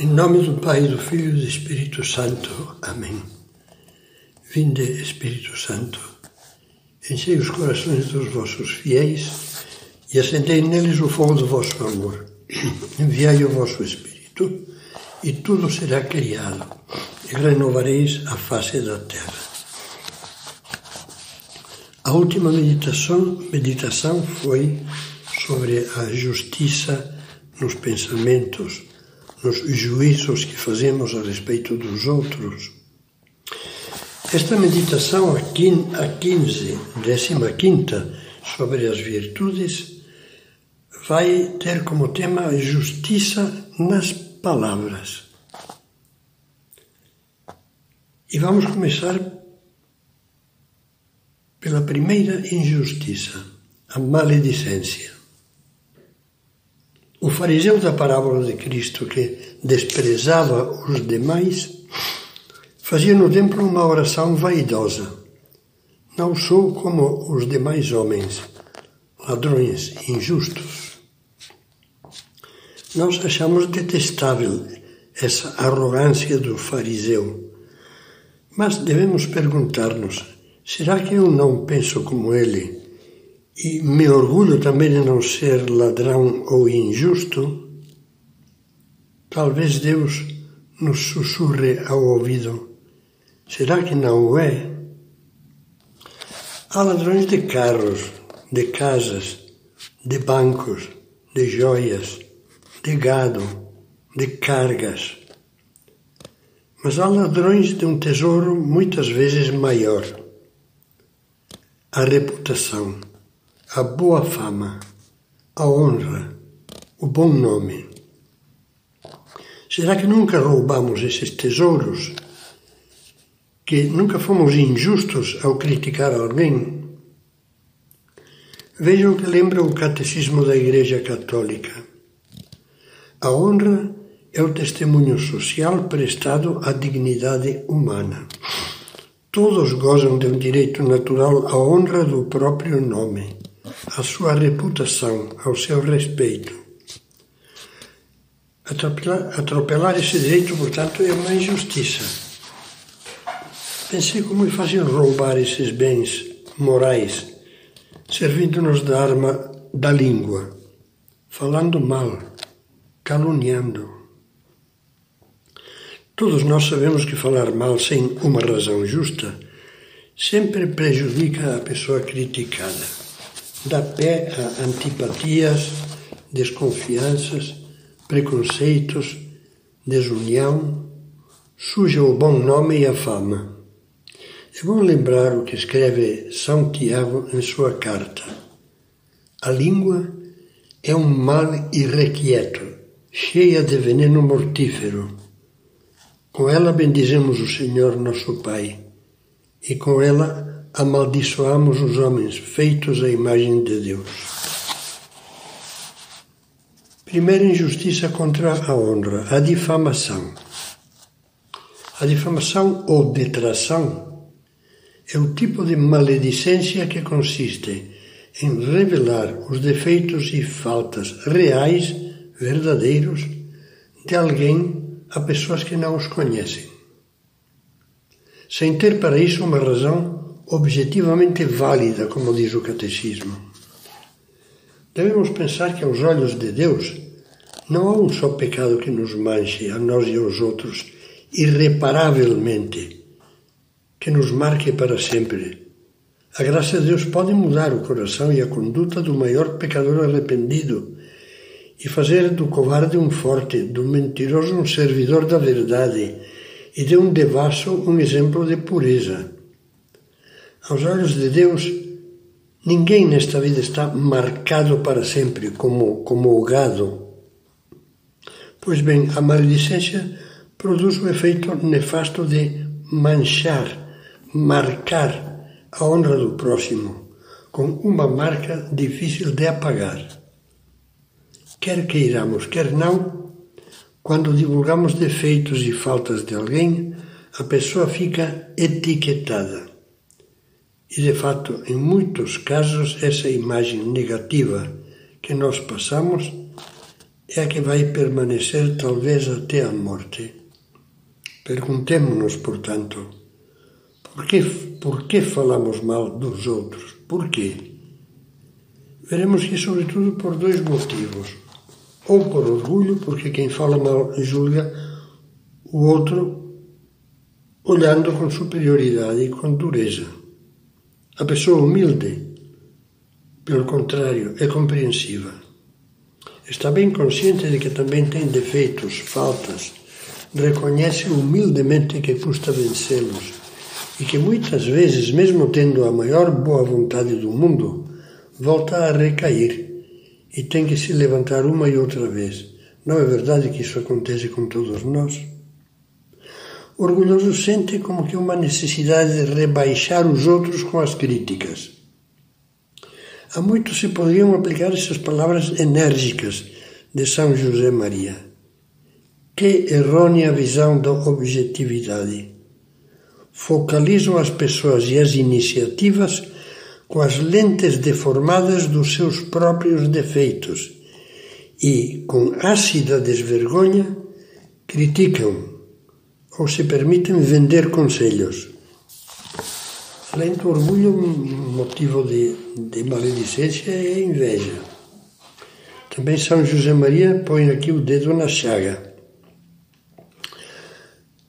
Em nome do Pai, do Filho e do Espírito Santo. Amém. Vinde, Espírito Santo, enchei os corações dos vossos fiéis e acendei neles o fogo do vosso amor. Enviai o vosso Espírito e tudo será criado e renovareis a face da terra. A última meditação, meditação foi sobre a justiça nos pensamentos, nos juízos que fazemos a respeito dos outros. Esta meditação, a 15, décima quinta, sobre as virtudes, vai ter como tema a justiça nas palavras. E vamos começar pela primeira injustiça, a maledicência. O fariseu da parábola de Cristo, que desprezava os demais, fazia no templo uma oração vaidosa. Não sou como os demais homens, ladrões, injustos. Nós achamos detestável essa arrogância do fariseu. Mas devemos perguntar-nos: será que eu não penso como ele? E me orgulho também de não ser ladrão ou injusto. Talvez Deus nos sussurre ao ouvido: será que não é? Há ladrões de carros, de casas, de bancos, de joias, de gado, de cargas. Mas há ladrões de um tesouro muitas vezes maior: a reputação a boa fama, a honra, o bom nome. Será que nunca roubamos esses tesouros? Que nunca fomos injustos ao criticar alguém? Vejam que lembra o catecismo da Igreja Católica. A honra é o testemunho social prestado à dignidade humana. Todos gozam de um direito natural à honra do próprio nome à sua reputação, ao seu respeito. Atropelar, atropelar esse direito, portanto, é uma injustiça. Pensei como é fácil roubar esses bens morais, servindo-nos da arma da língua, falando mal, caluniando. Todos nós sabemos que falar mal sem uma razão justa sempre prejudica a pessoa criticada dá pé a antipatias, desconfianças, preconceitos, desunião, suja o bom nome e a fama. É bom lembrar o que escreve São Tiago em sua carta. A língua é um mal irrequieto, cheia de veneno mortífero. Com ela bendizemos o Senhor nosso Pai, e com ela amaldiçoamos os homens feitos à imagem de Deus. Primeira injustiça contra a honra, a difamação. A difamação ou detração é o tipo de maledicência que consiste em revelar os defeitos e faltas reais, verdadeiros, de alguém a pessoas que não os conhecem. Sem ter para isso uma razão objetivamente válida, como diz o Catecismo. Devemos pensar que, aos olhos de Deus, não há um só pecado que nos manche, a nós e aos outros, irreparavelmente, que nos marque para sempre. A graça de Deus pode mudar o coração e a conduta do maior pecador arrependido e fazer do covarde um forte, do mentiroso um servidor da verdade e de um devasso um exemplo de pureza. Aos olhos de Deus, ninguém nesta vida está marcado para sempre como, como o gado. Pois bem, a maledicência produz o efeito nefasto de manchar, marcar a honra do próximo com uma marca difícil de apagar. Quer queiramos, quer não, quando divulgamos defeitos e faltas de alguém, a pessoa fica etiquetada. E, de fato, em muitos casos, essa imagem negativa que nós passamos é a que vai permanecer talvez até a morte. Perguntemo-nos, portanto, por que, por que falamos mal dos outros? Por quê? Veremos que, sobretudo, por dois motivos. Ou por orgulho, porque quem fala mal julga o outro olhando com superioridade e com dureza. A pessoa humilde, pelo contrário, é compreensiva. Está bem consciente de que também tem defeitos, faltas, reconhece humildemente que custa vencê-los e que muitas vezes, mesmo tendo a maior boa vontade do mundo, volta a recair e tem que se levantar uma e outra vez. Não é verdade que isso acontece com todos nós? Orgulhoso sente como que uma necessidade de rebaixar os outros com as críticas. Há muito se poderiam aplicar essas palavras enérgicas de São José Maria. Que errônea visão da objetividade. Focalizam as pessoas e as iniciativas com as lentes deformadas dos seus próprios defeitos e, com ácida desvergonha, criticam ou se permitem vender conselhos. Além do orgulho, motivo de, de maledicência é inveja. Também São José Maria põe aqui o dedo na chaga.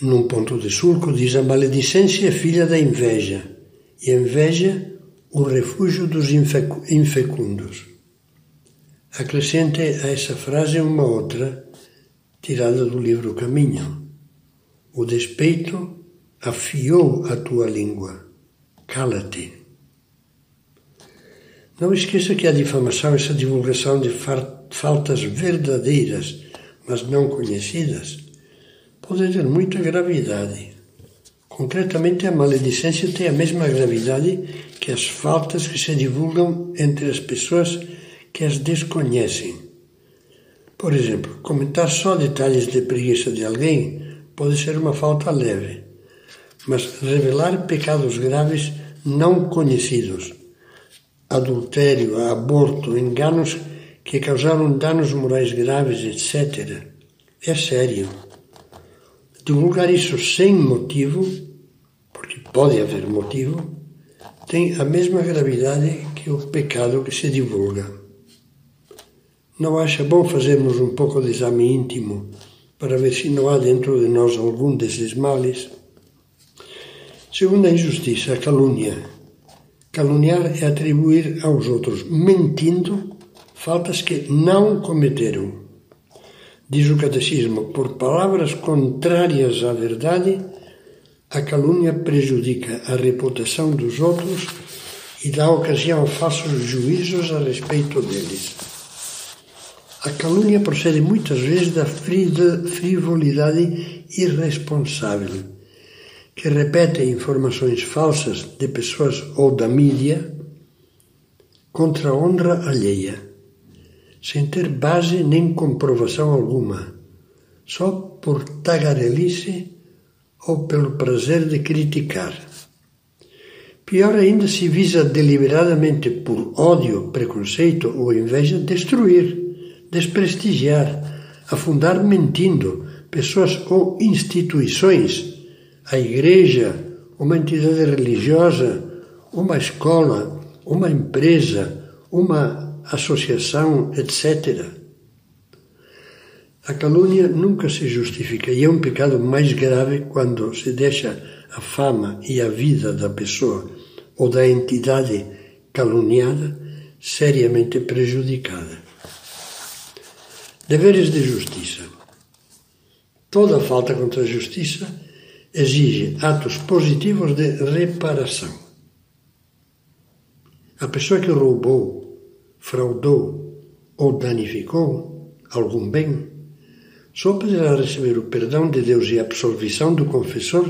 Num ponto de sulco, diz: a maledicência é filha da inveja, e a inveja o refúgio dos infecundos. Acrescente a essa frase uma outra, tirada do livro Caminho. O despeito afiou a tua língua. Cala-te. Não esqueça que a difamação, essa divulgação de faltas verdadeiras, mas não conhecidas, pode ter muita gravidade. Concretamente, a maledicência tem a mesma gravidade que as faltas que se divulgam entre as pessoas que as desconhecem. Por exemplo, comentar só detalhes de preguiça de alguém pode ser uma falta leve, mas revelar pecados graves não conhecidos, adultério, aborto, enganos que causaram danos morais graves, etc., é sério. Divulgar isso sem motivo, porque pode haver motivo, tem a mesma gravidade que o pecado que se divulga. Não acha bom fazermos um pouco de exame íntimo para ver se não há dentro de nós algum desses males? Segunda injustiça, a calúnia. Caluniar é atribuir aos outros, mentindo, faltas que não cometeram. Diz o Catecismo, por palavras contrárias à verdade, a calúnia prejudica a reputação dos outros e dá ocasião a falsos juízos a respeito deles. A calúnia procede muitas vezes da frivolidade irresponsável, que repete informações falsas de pessoas ou da mídia contra a honra alheia, sem ter base nem comprovação alguma, só por tagarelice ou pelo prazer de criticar. Pior ainda se visa deliberadamente por ódio, preconceito ou inveja destruir, desprestigiar, afundar mentindo pessoas ou instituições, a igreja, uma entidade religiosa, uma escola, uma empresa, uma associação, etc. A calúnia nunca se justifica e é um pecado mais grave quando se deixa a fama e a vida da pessoa ou da entidade caluniada seriamente prejudicada. Deveres de justiça. Toda falta contra a justiça exige atos positivos de reparação. A pessoa que roubou, fraudou ou danificou algum bem só poderá receber o perdão de Deus e a absolvição do confessor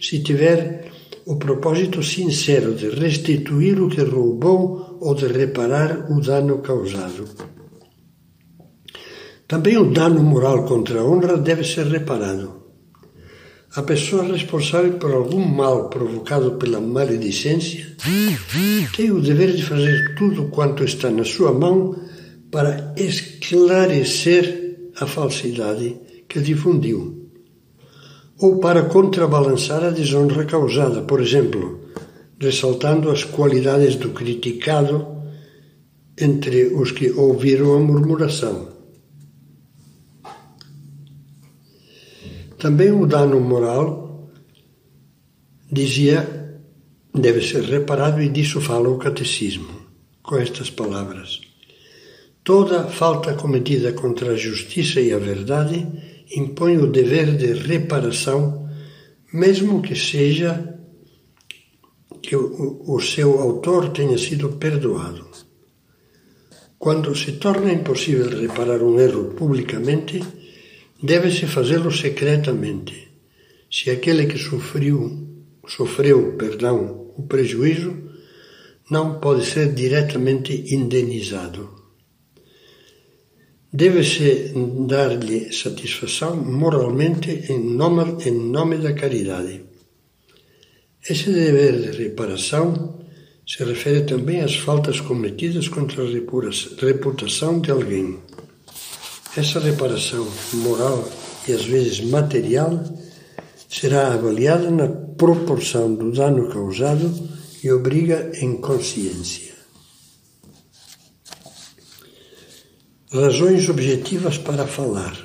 se tiver o propósito sincero de restituir o que roubou ou de reparar o dano causado. Também o dano moral contra a honra deve ser reparado. A pessoa responsável por algum mal provocado pela maledicência tem o dever de fazer tudo quanto está na sua mão para esclarecer a falsidade que difundiu, ou para contrabalançar a desonra causada, por exemplo, ressaltando as qualidades do criticado entre os que ouviram a murmuração. Também o dano moral, dizia, deve ser reparado, e disso fala o catecismo, com estas palavras. Toda falta cometida contra a justiça e a verdade impõe o dever de reparação, mesmo que seja que o, o seu autor tenha sido perdoado. Quando se torna impossível reparar um erro publicamente, deve-se fazê-lo secretamente. Se aquele que sofreu, sofreu, perdão, o prejuízo, não pode ser diretamente indenizado. Deve-se dar-lhe satisfação moralmente em nome, em nome da caridade. Esse dever de reparação se refere também às faltas cometidas contra a reputação de alguém. Essa reparação moral e às vezes material será avaliada na proporção do dano causado e obriga em consciência. Razões objetivas para falar.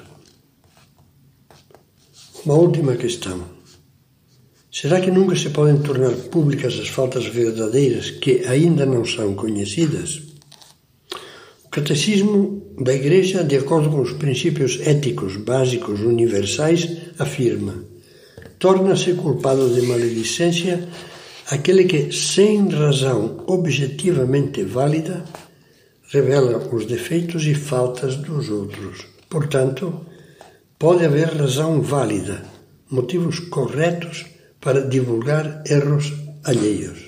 Uma última questão. Será que nunca se podem tornar públicas as faltas verdadeiras que ainda não são conhecidas? Catecismo da Igreja, de acordo com os princípios éticos básicos universais, afirma: torna-se culpado de maledicência aquele que, sem razão objetivamente válida, revela os defeitos e faltas dos outros. Portanto, pode haver razão válida, motivos corretos para divulgar erros alheios.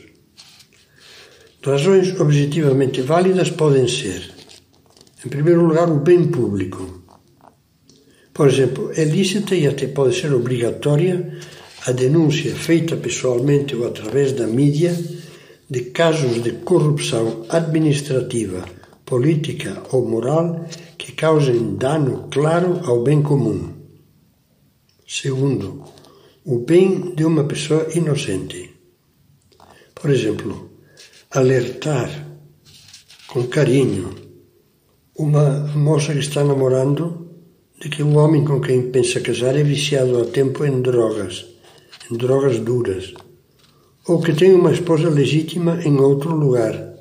Razões objetivamente válidas podem ser, em primeiro lugar, o bem público. Por exemplo, é lícita e até pode ser obrigatória a denúncia feita pessoalmente ou através da mídia de casos de corrupção administrativa, política ou moral que causem dano claro ao bem comum. Segundo, o bem de uma pessoa inocente. Por exemplo, alertar com carinho uma moça que está namorando de que o homem com quem pensa casar é viciado há tempo em drogas, em drogas duras, ou que tem uma esposa legítima em outro lugar,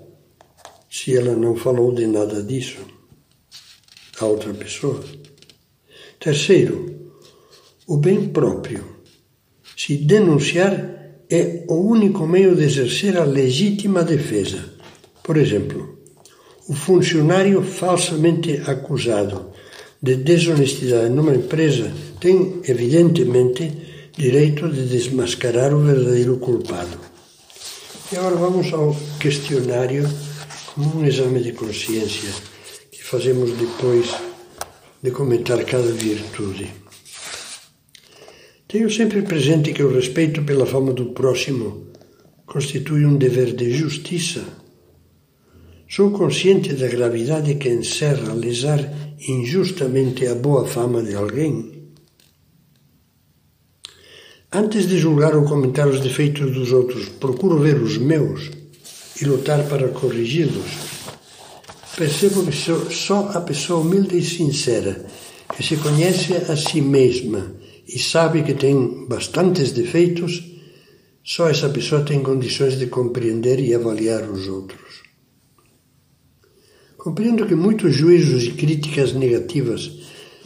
se ela não falou de nada disso a outra pessoa. Terceiro, o bem próprio se denunciar é o único meio de exercer a legítima defesa. Por exemplo, o funcionário falsamente acusado de desonestidade numa empresa tem, evidentemente, direito de desmascarar o verdadeiro culpado. E agora vamos ao questionário como um exame de consciência que fazemos depois de comentar cada virtude. Tenho sempre presente que o respeito pela fama do próximo constitui um dever de justiça. Sou consciente da gravidade que encerra lesar injustamente a boa fama de alguém. Antes de julgar ou comentar os defeitos dos outros, procuro ver os meus e lutar para corrigi-los. Percebo que só a pessoa humilde e sincera, que se conhece a si mesma e sabe que tem bastantes defeitos, só essa pessoa tem condições de compreender e avaliar os outros. Compreendo que muitos juízos e críticas negativas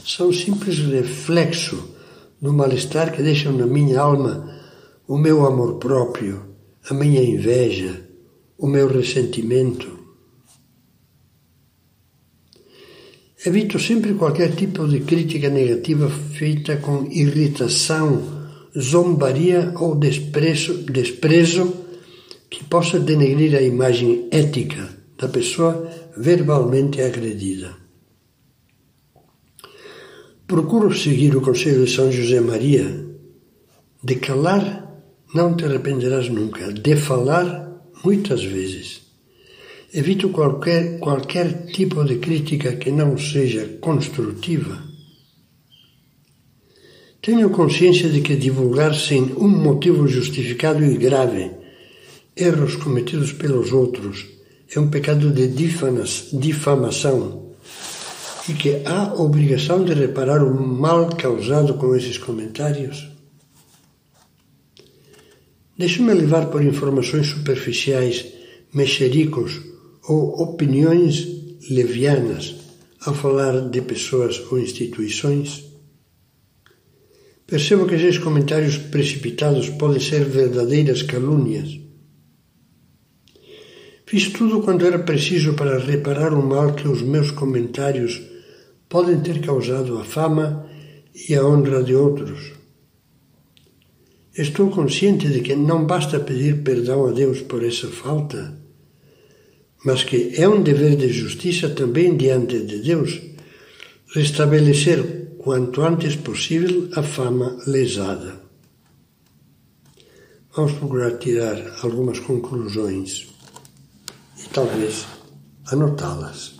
são simples reflexo do mal-estar que deixam na minha alma o meu amor próprio, a minha inveja, o meu ressentimento, Evito sempre qualquer tipo de crítica negativa feita com irritação, zombaria ou desprezo, desprezo que possa denegrir a imagem ética da pessoa verbalmente agredida. Procuro seguir o conselho de São José Maria de calar não te arrependerás nunca, de falar muitas vezes. Evito qualquer, qualquer tipo de crítica que não seja construtiva. Tenho consciência de que divulgar sem um motivo justificado e grave erros cometidos pelos outros é um pecado de difamação e que há obrigação de reparar o mal causado com esses comentários? Deixo-me levar por informações superficiais, mexericos ou opiniões levianas ao falar de pessoas ou instituições? Percebo que esses comentários precipitados podem ser verdadeiras calúnias. Fiz tudo quanto era preciso para reparar o mal que os meus comentários podem ter causado à fama e à honra de outros. Estou consciente de que não basta pedir perdão a Deus por essa falta, mas que é um dever de justiça também diante de Deus restabelecer quanto antes possível a fama lesada. Vamos procurar tirar algumas conclusões e talvez anotá-las.